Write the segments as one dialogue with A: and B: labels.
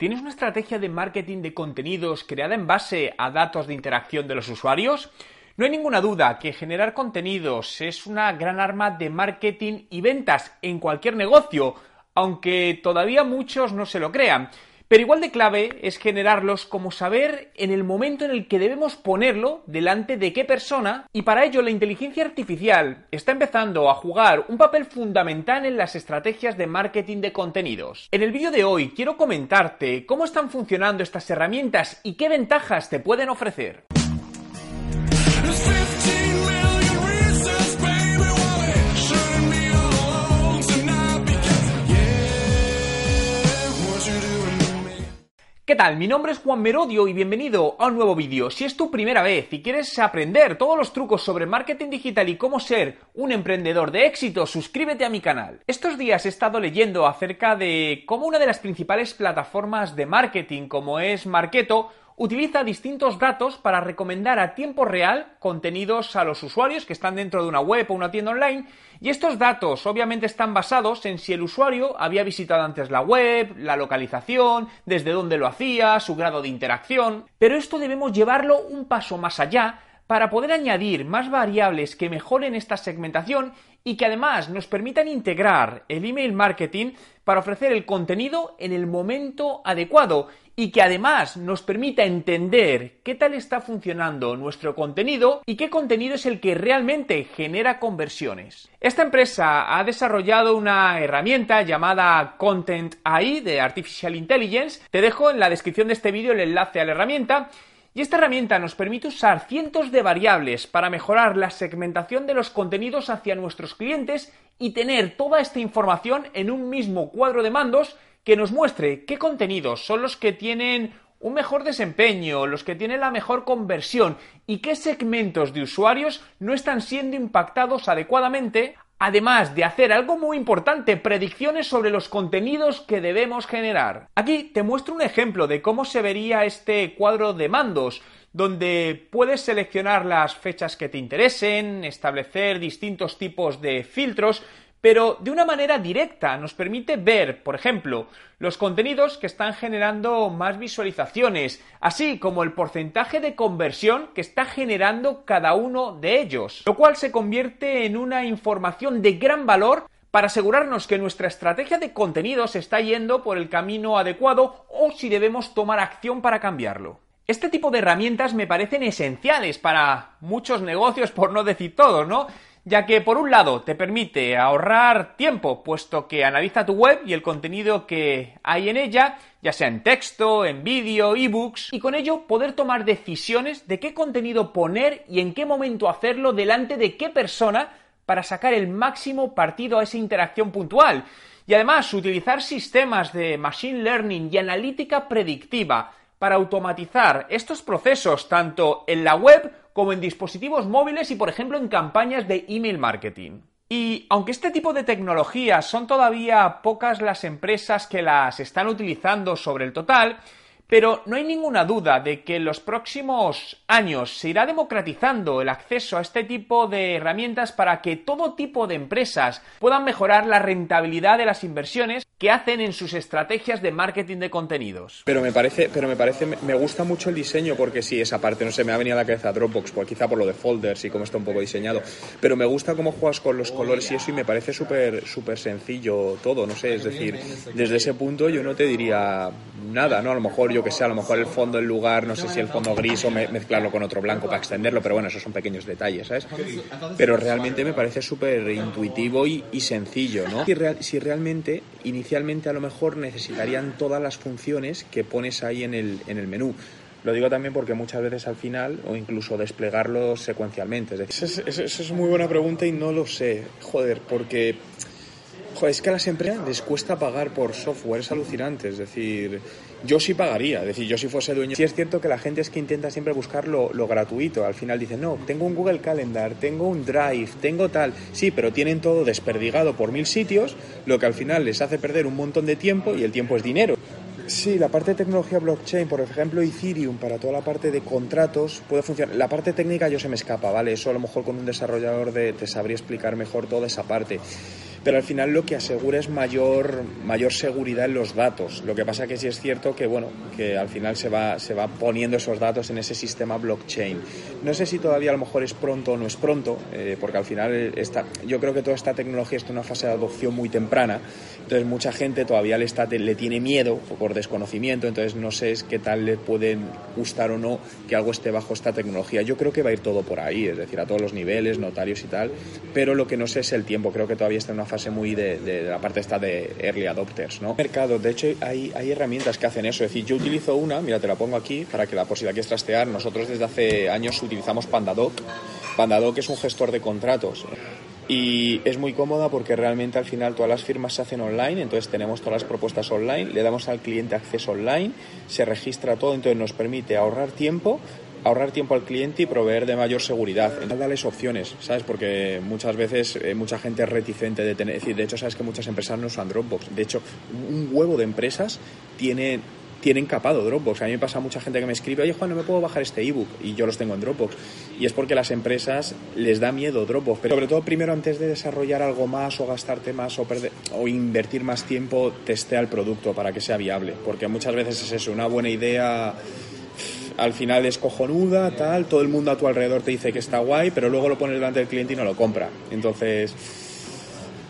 A: ¿Tienes una estrategia de marketing de contenidos creada en base a datos de interacción de los usuarios? No hay ninguna duda que generar contenidos es una gran arma de marketing y ventas en cualquier negocio, aunque todavía muchos no se lo crean. Pero igual de clave es generarlos como saber en el momento en el que debemos ponerlo delante de qué persona y para ello la inteligencia artificial está empezando a jugar un papel fundamental en las estrategias de marketing de contenidos. En el vídeo de hoy quiero comentarte cómo están funcionando estas herramientas y qué ventajas te pueden ofrecer. ¿Qué tal? Mi nombre es Juan Merodio y bienvenido a un nuevo vídeo. Si es tu primera vez y quieres aprender todos los trucos sobre marketing digital y cómo ser un emprendedor de éxito, suscríbete a mi canal. Estos días he estado leyendo acerca de cómo una de las principales plataformas de marketing como es Marketo utiliza distintos datos para recomendar a tiempo real contenidos a los usuarios que están dentro de una web o una tienda online. Y estos datos obviamente están basados en si el usuario había visitado antes la web, la localización, desde dónde lo hacía, su grado de interacción, pero esto debemos llevarlo un paso más allá para poder añadir más variables que mejoren esta segmentación y que además nos permitan integrar el email marketing para ofrecer el contenido en el momento adecuado y que además nos permita entender qué tal está funcionando nuestro contenido y qué contenido es el que realmente genera conversiones. Esta empresa ha desarrollado una herramienta llamada Content AI de Artificial Intelligence. Te dejo en la descripción de este vídeo el enlace a la herramienta y esta herramienta nos permite usar cientos de variables para mejorar la segmentación de los contenidos hacia nuestros clientes y tener toda esta información en un mismo cuadro de mandos que nos muestre qué contenidos son los que tienen un mejor desempeño, los que tienen la mejor conversión y qué segmentos de usuarios no están siendo impactados adecuadamente, además de hacer algo muy importante, predicciones sobre los contenidos que debemos generar. Aquí te muestro un ejemplo de cómo se vería este cuadro de mandos donde puedes seleccionar las fechas que te interesen, establecer distintos tipos de filtros pero de una manera directa nos permite ver, por ejemplo, los contenidos que están generando más visualizaciones, así como el porcentaje de conversión que está generando cada uno de ellos, lo cual se convierte en una información de gran valor para asegurarnos que nuestra estrategia de contenidos está yendo por el camino adecuado o si debemos tomar acción para cambiarlo. Este tipo de herramientas me parecen esenciales para muchos negocios, por no decir todos, ¿no? Ya que por un lado te permite ahorrar tiempo, puesto que analiza tu web y el contenido que hay en ella, ya sea en texto, en vídeo, ebooks, y con ello poder tomar decisiones de qué contenido poner y en qué momento hacerlo delante de qué persona para sacar el máximo partido a esa interacción puntual. Y además utilizar sistemas de machine learning y analítica predictiva para automatizar estos procesos tanto en la web como en dispositivos móviles y, por ejemplo, en campañas de email marketing. Y aunque este tipo de tecnologías son todavía pocas las empresas que las están utilizando sobre el total, pero no hay ninguna duda de que en los próximos años se irá democratizando el acceso a este tipo de herramientas para que todo tipo de empresas puedan mejorar la rentabilidad de las inversiones que hacen en sus estrategias de marketing de contenidos.
B: Pero me parece, pero me parece, me gusta mucho el diseño porque sí, esa parte, no sé, me ha venido a la cabeza Dropbox, pues quizá por lo de folders y cómo está un poco diseñado, pero me gusta cómo juegas con los colores y eso y me parece súper, súper sencillo todo, no sé, es decir, desde ese punto yo no te diría nada, ¿no? A lo mejor yo que sé, a lo mejor el fondo en lugar, no sé si el fondo gris o mezclarlo con otro blanco para extenderlo, pero bueno, esos son pequeños detalles, ¿sabes? Pero realmente me parece súper intuitivo y, sencillo, ¿no? Si, si realmente, inicialmente a lo mejor necesitarían todas las funciones que pones ahí en el, en el menú. Lo digo también porque muchas veces al final, o incluso desplegarlo secuencialmente. Es decir, esa es, es, muy buena pregunta y no lo sé. Joder, porque Es que a las empresas les cuesta pagar por software, es alucinante. Es decir, yo sí pagaría. Es decir, yo si fuese dueño. Sí es cierto que la gente es que intenta siempre buscar lo, lo gratuito. Al final dicen, no, tengo un Google Calendar, tengo un Drive, tengo tal. Sí, pero tienen todo desperdigado por mil sitios, lo que al final les hace perder un montón de tiempo y el tiempo es dinero. Sí, la parte de tecnología blockchain, por ejemplo, Ethereum para toda la parte de contratos puede funcionar. La parte técnica yo se me escapa, ¿vale? Eso a lo mejor con un desarrollador de, te sabría explicar mejor toda esa parte pero al final lo que asegura es mayor, mayor seguridad en los datos. Lo que pasa que sí es cierto que, bueno, que al final se va, se va poniendo esos datos en ese sistema blockchain. No sé si todavía a lo mejor es pronto o no es pronto, eh, porque al final está, yo creo que toda esta tecnología está en una fase de adopción muy temprana, entonces mucha gente todavía le, está, le tiene miedo por desconocimiento, entonces no sé qué tal le pueden gustar o no que algo esté bajo esta tecnología. Yo creo que va a ir todo por ahí, es decir, a todos los niveles, notarios y tal, pero lo que no sé es el tiempo, creo que todavía está en una fase muy de, la parte esta de early adopters, ¿no? Mercado, de hecho hay, herramientas que hacen eso, es decir, yo utilizo una, mira, te la pongo aquí para que la la quieres trastear, nosotros desde hace años utilizamos Pandadoc. Pandadoc es un gestor de contratos y es muy cómoda porque realmente al final todas las firmas se hacen online, entonces tenemos todas las propuestas online, le damos al cliente acceso online, se registra todo, entonces nos permite ahorrar tiempo, ahorrar tiempo al cliente y proveer de mayor seguridad. Darles opciones, ¿sabes? Porque muchas veces eh, mucha gente es reticente de tener. De hecho, sabes que muchas empresas no usan Dropbox. De hecho, un huevo de empresas tiene tienen capado Dropbox. A mí me pasa mucha gente que me escribe, oye Juan, no me puedo bajar este ebook y yo los tengo en Dropbox. Y es porque las empresas les da miedo Dropbox. Pero sobre todo primero antes de desarrollar algo más o gastarte más o, perder, o invertir más tiempo, testea el producto para que sea viable. Porque muchas veces es eso, una buena idea al final es cojonuda, tal, todo el mundo a tu alrededor te dice que está guay, pero luego lo pones delante del cliente y no lo compra. Entonces,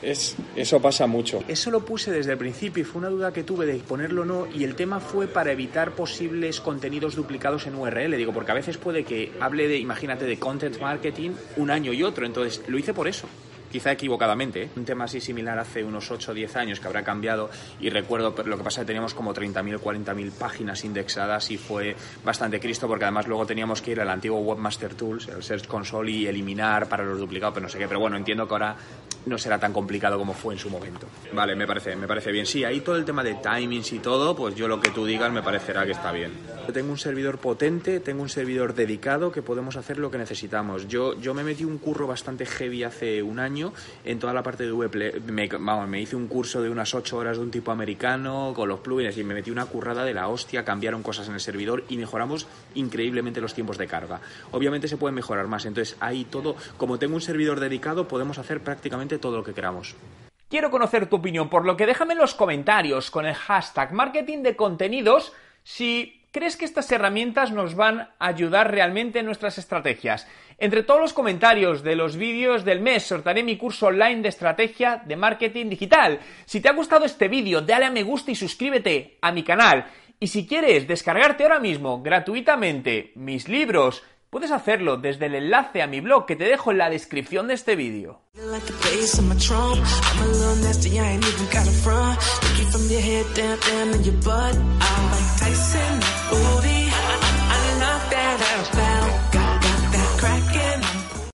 B: es, eso pasa mucho.
A: Eso lo puse desde el principio y fue una duda que tuve de ponerlo o no y el tema fue para evitar posibles contenidos duplicados en URL, digo, porque a veces puede que hable de, imagínate, de content marketing un año y otro, entonces lo hice por eso quizá equivocadamente. ¿eh? Un tema así similar hace unos 8 o 10 años que habrá cambiado y recuerdo lo que pasa es que teníamos como 30.000 o 40.000 páginas indexadas y fue bastante cristo porque además luego teníamos que ir al antiguo Webmaster Tools, el Search Console y eliminar para los duplicados, pero no sé qué. Pero bueno, entiendo que ahora no será tan complicado como fue en su momento. Vale, me parece, me parece bien. Sí, ahí todo el tema de timings y todo, pues yo lo que tú digas me parecerá que está bien. Yo tengo un servidor potente, tengo un servidor dedicado que podemos hacer lo que necesitamos. Yo, yo me metí un curro bastante heavy hace un año en toda la parte de web. Me, vamos, me hice un curso de unas 8 horas de un tipo americano con los plugins y me metí una currada de la hostia, cambiaron cosas en el servidor y mejoramos increíblemente los tiempos de carga. Obviamente se puede mejorar más, entonces ahí todo, como tengo un servidor dedicado, podemos hacer prácticamente todo lo que queramos. Quiero conocer tu opinión, por lo que déjame en los comentarios con el hashtag marketing de contenidos si crees que estas herramientas nos van a ayudar realmente en nuestras estrategias. Entre todos los comentarios de los vídeos del mes sortaré mi curso online de estrategia de marketing digital. Si te ha gustado este vídeo, dale a me gusta y suscríbete a mi canal. Y si quieres descargarte ahora mismo gratuitamente mis libros, Puedes hacerlo desde el enlace a mi blog que te dejo en la descripción de este vídeo.